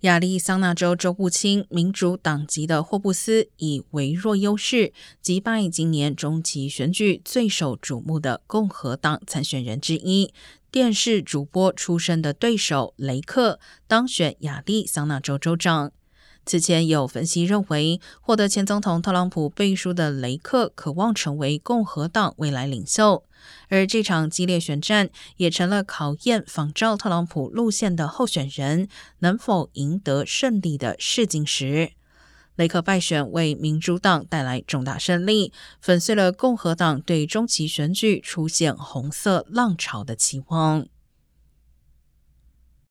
亚利桑那州州务卿民主党籍的霍布斯以微弱优势击败今年中期选举最受瞩目的共和党参选人之一、电视主播出身的对手雷克，当选亚利桑那州州长。此前有分析认为，获得前总统特朗普背书的雷克渴望成为共和党未来领袖，而这场激烈选战也成了考验仿照特朗普路线的候选人能否赢得胜利的试金石。雷克败选为民主党带来重大胜利，粉碎了共和党对中期选举出现红色浪潮的期望。